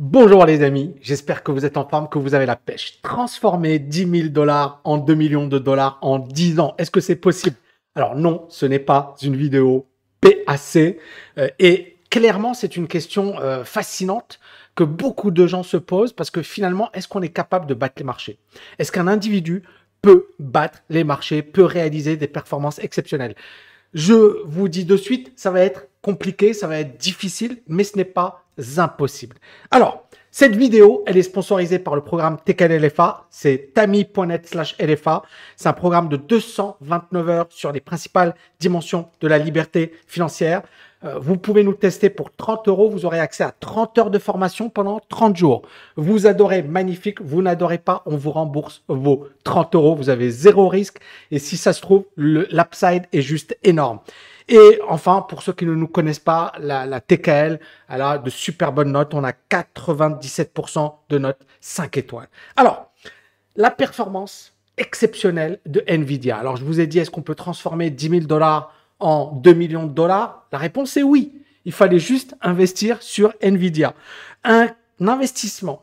Bonjour les amis, j'espère que vous êtes en forme, que vous avez la pêche. Transformer 10 000 dollars en 2 millions de dollars en 10 ans, est-ce que c'est possible? Alors non, ce n'est pas une vidéo PAC. Euh, et clairement, c'est une question euh, fascinante que beaucoup de gens se posent parce que finalement, est-ce qu'on est capable de battre les marchés? Est-ce qu'un individu peut battre les marchés, peut réaliser des performances exceptionnelles? Je vous dis de suite, ça va être compliqué, ça va être difficile, mais ce n'est pas impossible. Alors, cette vidéo, elle est sponsorisée par le programme TKL LFA. C'est tami.net slash LFA. C'est un programme de 229 heures sur les principales dimensions de la liberté financière. Euh, vous pouvez nous tester pour 30 euros. Vous aurez accès à 30 heures de formation pendant 30 jours. Vous adorez, magnifique. Vous n'adorez pas, on vous rembourse vos 30 euros. Vous avez zéro risque. Et si ça se trouve, l'upside est juste énorme. Et enfin, pour ceux qui ne nous connaissent pas, la, TKL, elle a de super bonnes notes. On a 97% de notes 5 étoiles. Alors, la performance exceptionnelle de Nvidia. Alors, je vous ai dit, est-ce qu'on peut transformer 10 000 dollars en 2 millions de dollars? La réponse est oui. Il fallait juste investir sur Nvidia. Un investissement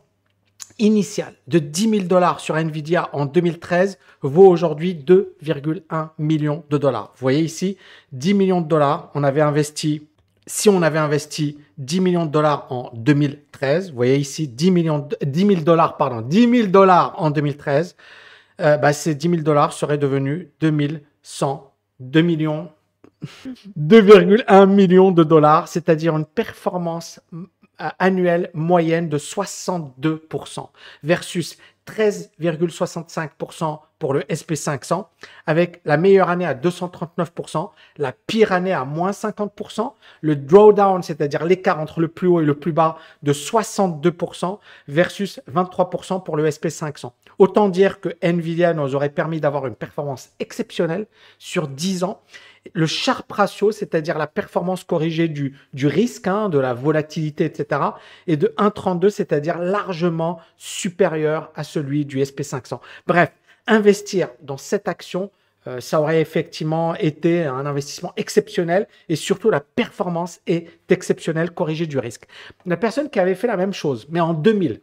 initial de 10 000 dollars sur Nvidia en 2013 vaut aujourd'hui 2,1 millions de dollars. Vous voyez ici, 10 millions de dollars, on avait investi, si on avait investi 10 millions de dollars en 2013, vous voyez ici 10 millions, 10 000 dollars, pardon, 10 000 dollars en 2013, euh, bah, ces 10 000 dollars seraient devenus 2100, 2 millions 2,1 millions de dollars, c'est-à-dire une performance annuelle moyenne de 62% versus 13,65% pour le SP500, avec la meilleure année à 239%, la pire année à moins 50%, le drawdown, c'est-à-dire l'écart entre le plus haut et le plus bas, de 62% versus 23% pour le SP500. Autant dire que Nvidia nous aurait permis d'avoir une performance exceptionnelle sur 10 ans le Sharp ratio, c'est-à-dire la performance corrigée du, du risque, hein, de la volatilité, etc., est de 1,32, c'est-à-dire largement supérieur à celui du SP500. Bref, investir dans cette action, euh, ça aurait effectivement été un investissement exceptionnel et surtout la performance est exceptionnelle corrigée du risque. La personne qui avait fait la même chose, mais en 2000,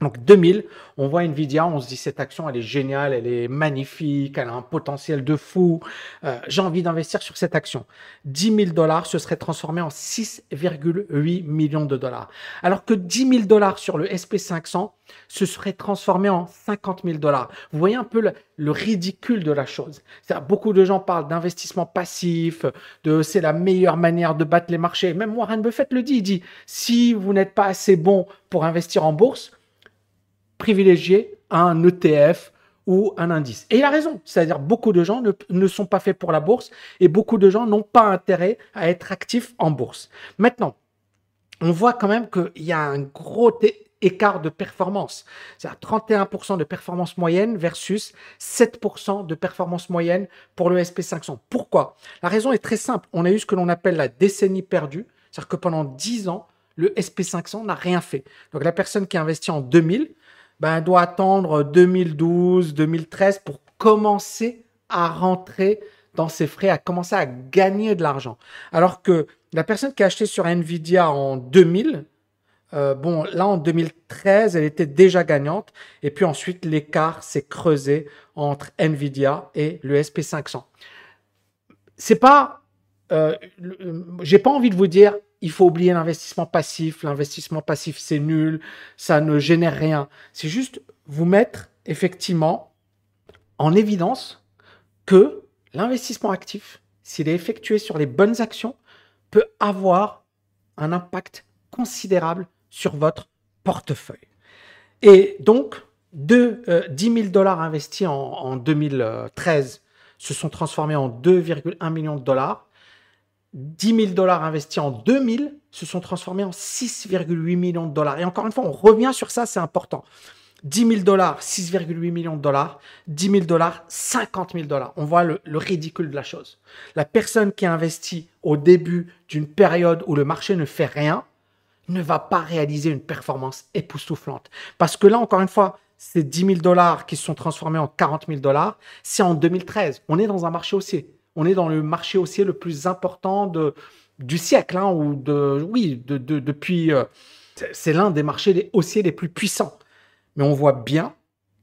donc 2000, on voit Nvidia, on se dit cette action, elle est géniale, elle est magnifique, elle a un potentiel de fou. Euh, j'ai envie d'investir sur cette action. 10 000 dollars se serait transformé en 6,8 millions de dollars. Alors que 10 000 dollars sur le SP500 se serait transformé en 50 000 dollars. Vous voyez un peu le, ridicule de la chose. Beaucoup de gens parlent d'investissement passif, de c'est la meilleure manière de battre les marchés. Même Warren Buffett le dit, il dit si vous n'êtes pas assez bon pour investir en bourse, privilégier un ETF ou un indice. Et il a raison, c'est-à-dire beaucoup de gens ne, sont pas faits pour la bourse et beaucoup de gens n'ont pas intérêt à être actifs en bourse. Maintenant, on voit quand même qu'il y a un gros écart de performance. C'est à 31% de performance moyenne versus 7% de performance moyenne pour le SP500. Pourquoi? La raison est très simple. On a eu ce que l'on appelle la décennie perdue. C'est-à-dire que pendant 10 ans, le SP500 n'a rien fait. Donc la personne qui a investi en 2000, ben, doit attendre 2012, 2013 pour commencer à rentrer dans ses frais, à commencer à gagner de l'argent. Alors que la personne qui a acheté sur Nvidia en 2000, euh, bon, là en 2013, elle était déjà gagnante. Et puis ensuite, l'écart s'est creusé entre Nvidia et le SP500. C'est pas, euh, j'ai pas envie de vous dire, il faut oublier l'investissement passif. L'investissement passif, c'est nul, ça ne génère rien. C'est juste vous mettre effectivement en évidence que l'investissement actif, s'il est effectué sur les bonnes actions, peut avoir un impact considérable sur votre portefeuille. Et donc, de 10 000 dollars investis en, en 2013 se sont transformés en 2,1 millions de dollars 10 000 dollars investis en 2000 se sont transformés en 6,8 millions de dollars. Et encore une fois, on revient sur ça, c'est important. 10 000 dollars, 6,8 millions de dollars. 10 000 dollars, 50 000 dollars. On voit le, le, ridicule de la chose. La personne qui investit au début d'une période où le marché ne fait rien ne va pas réaliser une performance époustouflante. Parce que là, encore une fois, ces 10 000 dollars qui se sont transformés en 40 000 dollars, c'est en 2013. On est dans un marché haussier on est dans le marché haussier le plus important du siècle, hein, ou de, oui, de, depuis, euh, C'est l'un des marchés haussiers les plus puissants. Mais on voit bien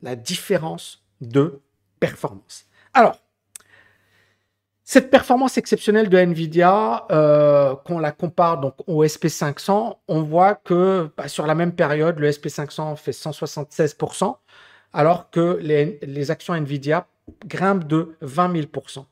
la différence de performance. Alors, cette performance exceptionnelle de Nvidia, euh, qu'on la compare donc au SP500, on voit que bah, sur la même période, le SP500 fait 176%, alors que les actions Nvidia grimpent de 20 000%.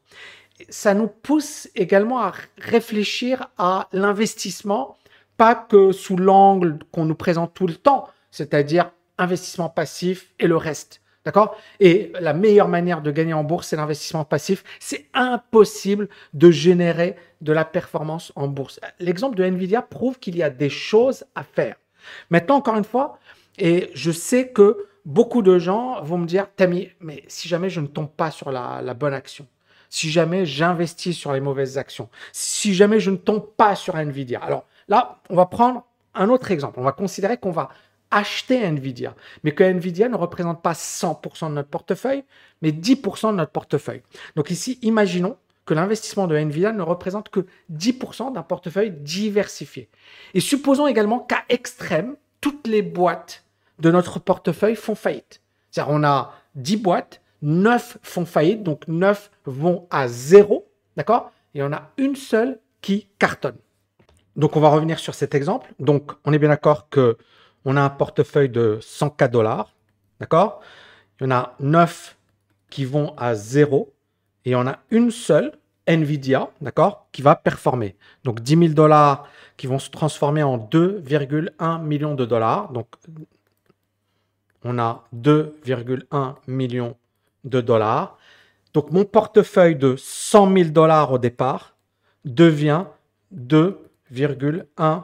Ça nous pousse également à réfléchir à l'investissement, pas que sous l'angle qu'on nous présente tout le temps, c'est-à-dire investissement passif et le reste. D'accord? Et la meilleure manière de gagner en bourse, c'est l'investissement passif. C'est impossible de générer de la performance en bourse. L'exemple de Nvidia prouve qu'il y a des choses à faire. Maintenant, encore une fois, et je sais que beaucoup de gens vont me dire, Tammy, mais si jamais je ne tombe pas sur la, la bonne action, si jamais j'investis sur les mauvaises actions, si jamais je ne tombe pas sur Nvidia. Alors là, on va prendre un autre exemple. On va considérer qu'on va acheter Nvidia, mais que Nvidia ne représente pas 100% de notre portefeuille, mais 10% de notre portefeuille. Donc ici, imaginons que l'investissement de Nvidia ne représente que 10% d'un portefeuille diversifié. Et supposons également qu'à extrême, toutes les boîtes de notre portefeuille font faillite. C'est-à-dire on a 10 boîtes, 9 font faillite, donc 9 vont à zéro, d'accord? Et on a une seule qui cartonne. Donc on va revenir sur cet exemple. Donc on est bien d'accord que on a un portefeuille de 100K dollars, d'accord? Il y en a 9 qui vont à 0 et on a une seule, Nvidia, d'accord, qui va performer. Donc 10 000 dollars qui vont se transformer en 2,1 millions de dollars. Donc on a 2,1 millions de dollars. Donc mon portefeuille de 100 000 dollars au départ devient 2,1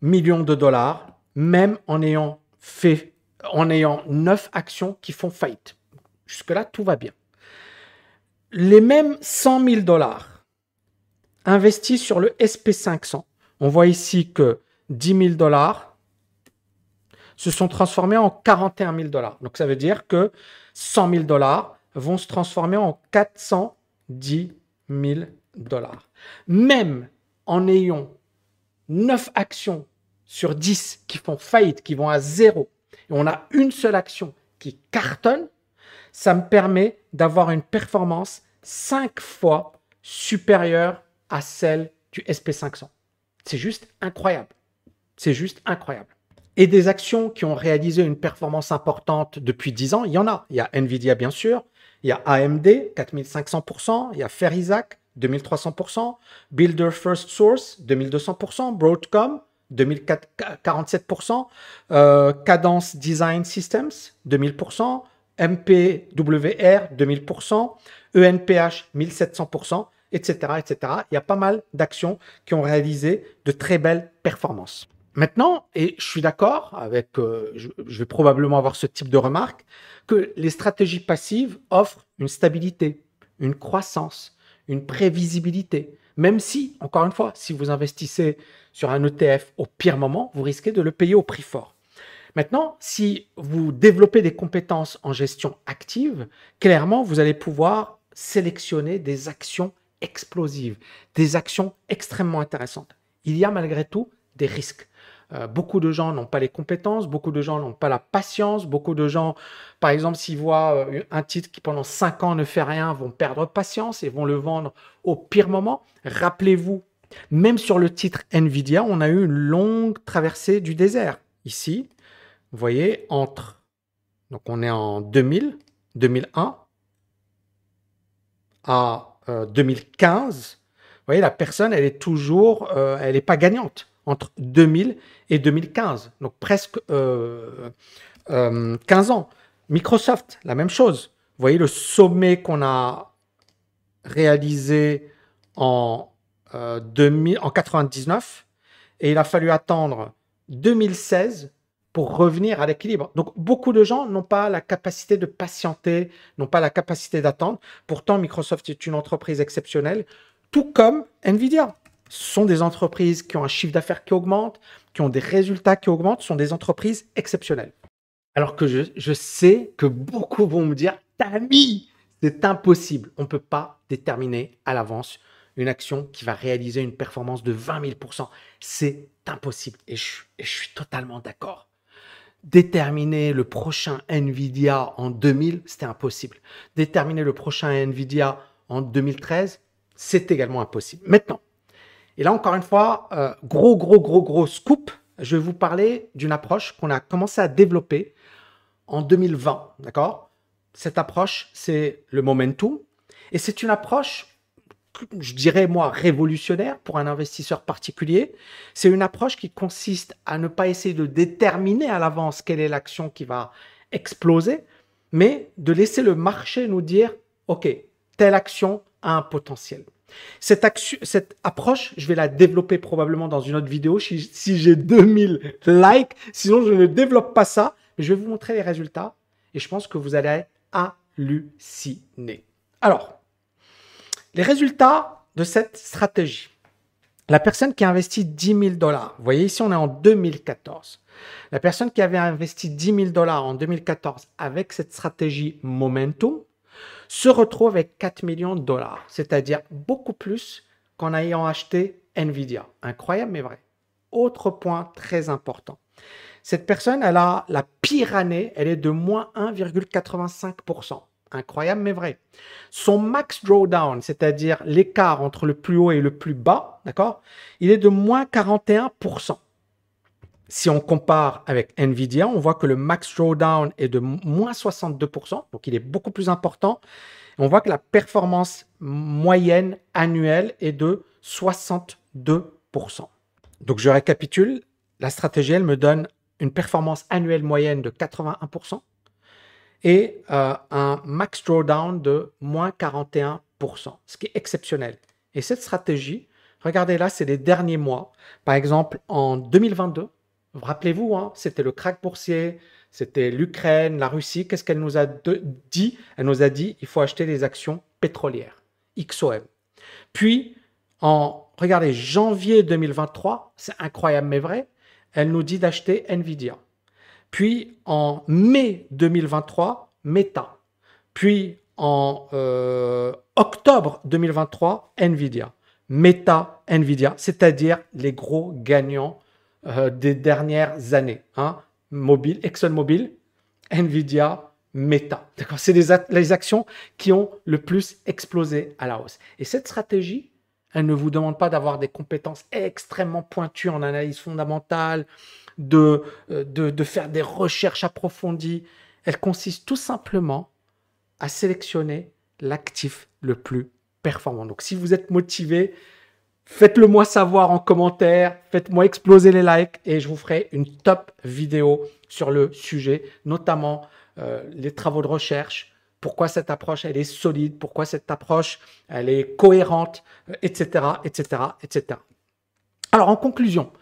millions de dollars, même en ayant fait, en ayant neuf actions qui font faillite. Jusque-là, tout va bien. Les mêmes 100 000 dollars investis sur le SP500, on voit ici que 10 000 dollars se sont transformés en 41 000 dollars. Donc ça veut dire que 100 000 dollars vont se transformer en 410 000 dollars. Même en ayant 9 actions sur 10 qui font faillite, qui vont à zéro, et on a une seule action qui cartonne, ça me permet d'avoir une performance 5 fois supérieure à celle du SP500. C'est juste incroyable. C'est juste incroyable. Et des actions qui ont réalisé une performance importante depuis 10 ans, il y en a. Il y a Nvidia, bien sûr. Il y a AMD, 4500%. Il y a Ferizac, 2300%. Builder First Source, 2200%. Broadcom, 2047%, euh, Cadence Design Systems, 2000%, MPWR, 2000%, ENPH, 1700%, etc., etc. Il y a pas mal d'actions qui ont réalisé de très belles performances. Maintenant, et je suis d'accord avec, euh, je, vais probablement avoir ce type de remarque, que les stratégies passives offrent une stabilité, une croissance, une prévisibilité. Même si, encore une fois, si vous investissez sur un ETF au pire moment, vous risquez de le payer au prix fort. Maintenant, si vous développez des compétences en gestion active, clairement, vous allez pouvoir sélectionner des actions explosives, des actions extrêmement intéressantes. Il y a malgré tout des risques. Euh, beaucoup de gens n'ont pas les compétences, beaucoup de gens n'ont pas la patience, beaucoup de gens, par exemple, s'ils voient euh, un titre qui pendant 5 ans ne fait rien, vont perdre patience et vont le vendre au pire moment. Rappelez-vous, même sur le titre Nvidia, on a eu une longue traversée du désert. Ici, vous voyez, entre, donc on est en 2000, 2001 à 2015, euh, vous voyez, la personne, elle est toujours, elle n'est pas gagnante entre 2000 et 2015, donc presque 15 euh, euh, ans. Microsoft, la même chose. Vous voyez le sommet qu'on a réalisé en, 2000, euh, en 99 et il a fallu attendre 2016 pour revenir à l'équilibre. Donc beaucoup de gens n'ont pas la capacité de patienter, n'ont pas la capacité d'attendre. Pourtant, Microsoft est une entreprise exceptionnelle, tout comme Nvidia sont des entreprises qui ont un chiffre d'affaires qui augmente, qui ont des résultats qui augmentent, sont des entreprises exceptionnelles. Alors que je, sais que beaucoup vont me dire, Tami, c'est impossible. On ne peut pas déterminer à l'avance une action qui va réaliser une performance de 20 000% C'est impossible. Et je, et je suis totalement d'accord. Déterminer le prochain Nvidia en 2000, c'était impossible. Déterminer le prochain Nvidia en 2013, c'est également impossible. Maintenant, et là encore une fois, euh, gros, gros, gros, gros scoop, je vais vous parler d'une approche qu'on a commencé à développer en 2020. D'accord? Cette approche, c'est le momentum. Et c'est une approche, je dirais moi, révolutionnaire pour un investisseur particulier. C'est une approche qui consiste à ne pas essayer de déterminer à l'avance quelle est l'action qui va exploser, mais de laisser le marché nous dire, OK, telle action a un potentiel. Cette, approche, je vais la développer probablement dans une autre vidéo si, si j'ai 2000 likes. Sinon, je ne développe pas ça. Mais je vais vous montrer les résultats et je pense que vous allez halluciner. Alors, les résultats de cette stratégie. La personne qui a investi 10 000 dollars, vous voyez ici on est en 2014. La personne qui avait investi 10 000 dollars en 2014 avec cette stratégie Momentum se retrouve avec 4 millions de dollars, c'est-à-dire beaucoup plus qu'en ayant acheté Nvidia. Incroyable mais vrai. Autre point très important. Cette personne, elle a la pire année, elle est de moins 1,85%. Incroyable mais vrai. Son max drawdown, c'est-à-dire l'écart entre le plus haut et le plus bas, d'accord, il est de moins 41%. Si on compare avec Nvidia, on voit que le max drawdown est de moins 62%, donc il est beaucoup plus important. On voit que la performance moyenne annuelle est de 62%. Donc je récapitule, la stratégie, elle me donne une performance annuelle moyenne de 81% et euh, un max drawdown de moins 41%, ce qui est exceptionnel. Et cette stratégie, regardez là, c'est les derniers mois. Par exemple, en 2022, Rappelez-vous, hein, c'était le crack boursier, c'était l'Ukraine, la Russie. Qu'est-ce qu'elle nous a dit? Elle nous a dit il faut acheter des actions pétrolières, XOM. Puis, en, regardez, janvier 2023, c'est incroyable mais vrai, elle nous dit d'acheter Nvidia. Puis, en mai 2023, Meta. Puis, en euh, octobre 2023, Nvidia. Meta, Nvidia, c'est-à-dire les gros gagnants euh, des dernières années. Hein. Mobile, ExxonMobil, Nvidia, Meta. C'est les, actions qui ont le plus explosé à la hausse. Et cette stratégie, elle ne vous demande pas d'avoir des compétences extrêmement pointues en analyse fondamentale, de, euh, de, de faire des recherches approfondies. Elle consiste tout simplement à sélectionner l'actif le plus performant. Donc si vous êtes motivé, Faites-le moi savoir en commentaire, faites-moi exploser les likes et je vous ferai une top vidéo sur le sujet, notamment euh, les travaux de recherche, pourquoi cette approche elle est solide, pourquoi cette approche elle est cohérente, etc., etc., etc. Alors en conclusion,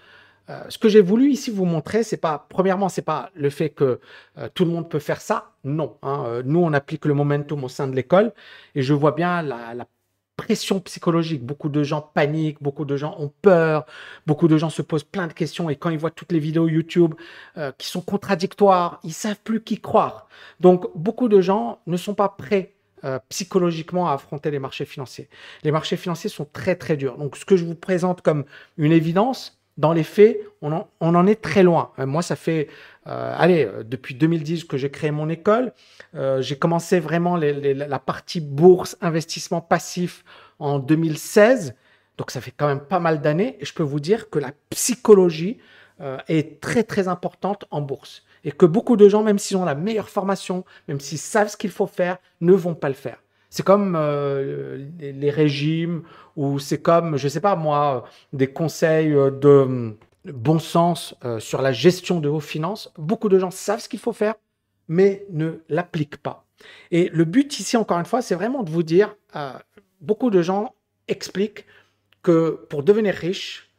euh, ce que j'ai voulu ici vous montrer, c'est pas premièrement, c'est pas le fait que euh, tout le monde peut faire ça. Non, hein. nous on applique le momentum au sein de l'école et je vois bien la, la pression psychologique. Beaucoup de gens paniquent, beaucoup de gens ont peur, beaucoup de gens se posent plein de questions et quand ils voient toutes les vidéos YouTube euh, qui sont contradictoires, ils savent plus qui croire. Donc beaucoup de gens ne sont pas prêts euh, psychologiquement à affronter les marchés financiers. Les marchés financiers sont très très durs. Donc ce que je vous présente comme une évidence, dans les faits, on en, est très loin. Euh, moi, ça fait, euh, allez, euh, depuis 2010 que j'ai créé mon école. j'ai commencé vraiment la partie bourse, investissement passif en 2016. Donc, ça fait quand même pas mal d'années. Et je peux vous dire que la psychologie est très, très importante en bourse. Et que beaucoup de gens, même s'ils ont la meilleure formation, même s'ils savent ce qu'il faut faire, ne vont pas le faire. C'est comme euh, les, régimes ou c'est comme, je ne sais pas moi, des conseils euh, de bon sens euh, sur la gestion de vos finances. Beaucoup de gens savent ce qu'il faut faire, mais ne l'appliquent pas. Et le but ici, encore une fois, c'est vraiment de vous dire, beaucoup de gens expliquent que pour devenir riche,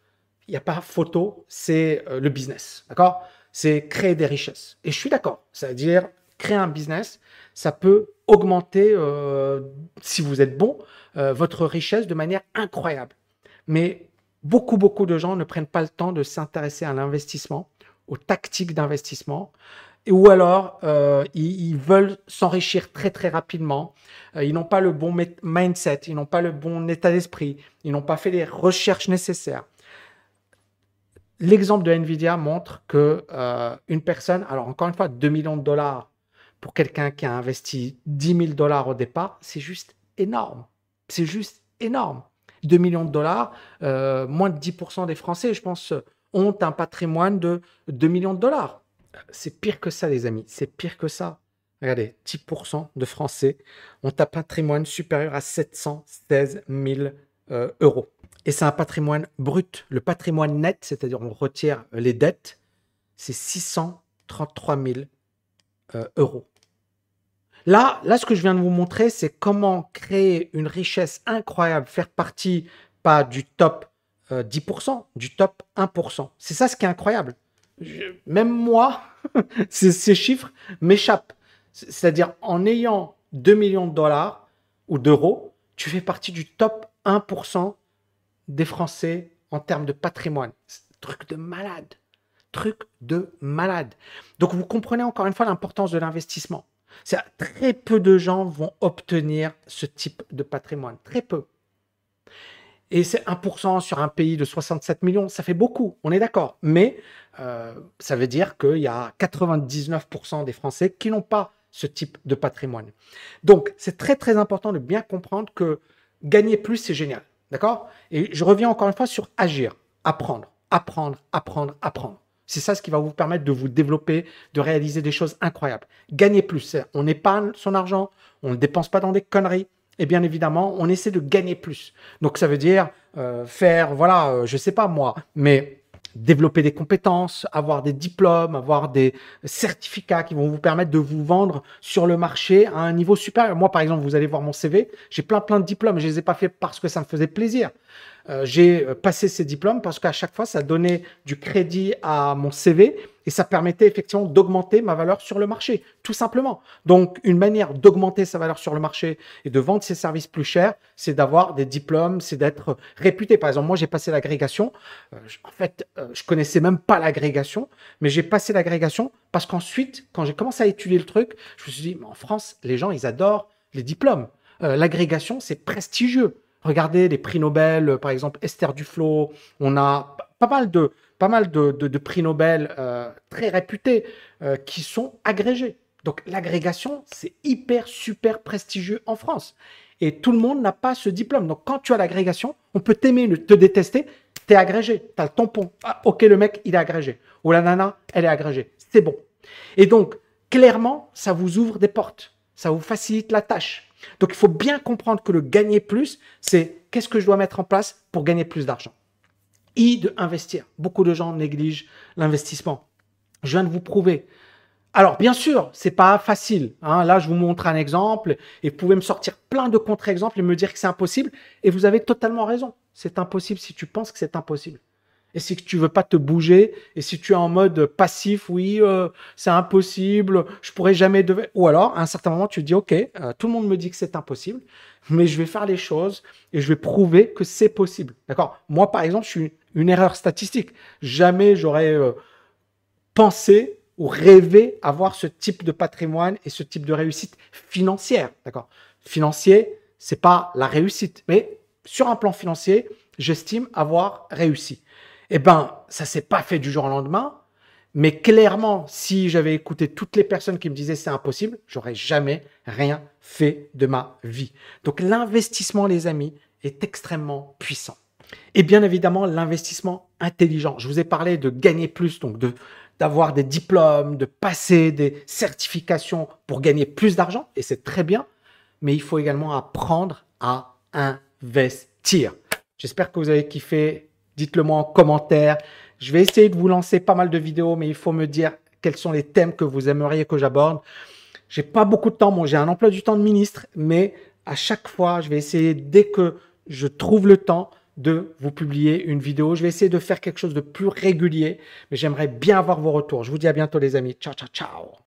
il n'y a pas photo, c'est le business. D'accord? C'est créer des richesses. Et je suis d'accord. C'est-à-dire créer un business, ça peut augmenter, euh, si vous êtes bon, euh, votre richesse de manière incroyable. Mais beaucoup, beaucoup de gens ne prennent pas le temps de s'intéresser à l'investissement, aux tactiques d'investissement ou alors euh, ils, veulent s'enrichir très très rapidement. Ils n'ont pas le bon mindset, ils n'ont pas le bon état d'esprit, ils n'ont pas fait les recherches nécessaires. L'exemple de Nvidia montre que une personne, alors encore une fois, 2 millions de dollars pour quelqu'un qui a investi 10 000 dollars au départ, c'est juste énorme. C'est juste énorme. 2 millions de dollars, moins de 10% des Français, je pense, ont un patrimoine de 2 millions de dollars c'est pire que ça, les amis. C'est pire que ça. Regardez, 10% de Français ont un patrimoine supérieur à 716 000 euh, euros. Et c'est un patrimoine brut. Le patrimoine net, c'est-à-dire on retire les dettes, c'est 633 000 euh, euros. Là, là, ce que je viens de vous montrer, c'est comment créer une richesse incroyable, faire partie pas du top 10%, euh, du top 1%. C'est ça ce qui est incroyable même moi, ces, chiffres m'échappent. C'est-à-dire, en ayant 2 millions de dollars ou d'euros, tu fais partie du top 1% des Français en termes de patrimoine. Truc de malade. Truc de malade. Donc, vous comprenez encore une fois l'importance de l'investissement. Très peu de gens vont obtenir ce type de patrimoine. Très peu. Et c'est 1% sur un pays de 67 millions, ça fait beaucoup, on est d'accord. Mais euh, ça veut dire qu'il y a 99% des Français qui n'ont pas ce type de patrimoine. Donc, c'est très très important de bien comprendre que gagner plus, c'est génial. D'accord? Et je reviens encore une fois sur agir, apprendre, apprendre, apprendre, apprendre. C'est ça ce qui va vous permettre de vous développer, de réaliser des choses incroyables. Gagner plus, on épargne son argent, on ne dépense pas dans des conneries, et bien évidemment, on essaie de gagner plus. Donc ça veut dire euh, faire, voilà, euh, je sais pas moi, mais développer des compétences, avoir des diplômes, avoir des certificats qui vont vous permettre de vous vendre sur le marché à un niveau supérieur. Moi, par exemple, vous allez voir mon CV, j'ai plein plein de diplômes, je les ai pas fait parce que ça me faisait plaisir. Euh, j'ai passé ces diplômes parce qu'à chaque fois, ça donnait du crédit à mon CV et ça permettait effectivement d'augmenter ma valeur sur le marché, tout simplement. Donc, une manière d'augmenter sa valeur sur le marché et de vendre ses services plus chers, c'est d'avoir des diplômes, c'est d'être réputé. Par exemple, moi, j'ai passé l'agrégation. Euh, en fait, euh, je connaissais même pas l'agrégation, mais j'ai passé l'agrégation parce qu'ensuite, quand j'ai commencé à étudier le truc, je me suis dit, mais en France, les gens, ils adorent les diplômes. Euh, l'agrégation, c'est prestigieux. Regardez les prix Nobel, par exemple Esther Duflo. On a pas mal de, prix Nobel euh, très réputés euh, qui sont agrégés. Donc l'agrégation, c'est hyper, super prestigieux en France. Et tout le monde n'a pas ce diplôme. Donc quand tu as l'agrégation, on peut t'aimer, te détester, tu es agrégé, tu as le tampon. Ah, ok, le mec, il est agrégé. Ou la nana, elle est agrégée. C'est bon. Et donc, clairement, ça vous ouvre des portes. Ça vous facilite la tâche. Donc il faut bien comprendre que le gagner plus, c'est qu'est-ce que je dois mettre en place pour gagner plus d'argent et de investir. Beaucoup de gens négligent l'investissement. Je viens de vous prouver. Alors, bien sûr, c'est pas facile. Hein. Là, je vous montre un exemple et vous pouvez me sortir plein de contre-exemples et me dire que c'est impossible. Et vous avez totalement raison. C'est impossible si tu penses que c'est impossible. Et si tu veux pas te bouger, et si tu es en mode passif, oui, euh, c'est impossible, je pourrais jamais devenir. Ou alors, à un certain moment, tu te dis, ok, euh, tout le monde me dit que c'est impossible, mais je vais faire les choses et je vais prouver que c'est possible. D'accord? Moi, par exemple, je suis une erreur statistique. Jamais j'aurais euh, pensé ou rêvé avoir ce type de patrimoine et ce type de réussite financière. D'accord? Financier, c'est pas la réussite, mais sur un plan financier, j'estime avoir réussi. Eh ben, ça s'est pas fait du jour au lendemain, mais clairement, si j'avais écouté toutes les personnes qui me disaient c'est impossible, j'aurais jamais rien fait de ma vie. Donc l'investissement, les amis, est extrêmement puissant. Et bien évidemment, l'investissement intelligent. Je vous ai parlé de gagner plus, donc de d'avoir des diplômes, de passer des certifications pour gagner plus d'argent, et c'est très bien, mais il faut également apprendre à investir. J'espère que vous avez kiffé. Dites-le moi en commentaire. Je vais essayer de vous lancer pas mal de vidéos, mais il faut me dire quels sont les thèmes que vous aimeriez que j'aborde. J'ai pas beaucoup de temps, j'ai un emploi du temps de ministre, mais à chaque fois, je vais essayer dès que je trouve le temps de vous publier une vidéo. Je vais essayer de faire quelque chose de plus régulier, mais j'aimerais bien avoir vos retours. Je vous dis à bientôt les amis. Ciao, ciao, ciao.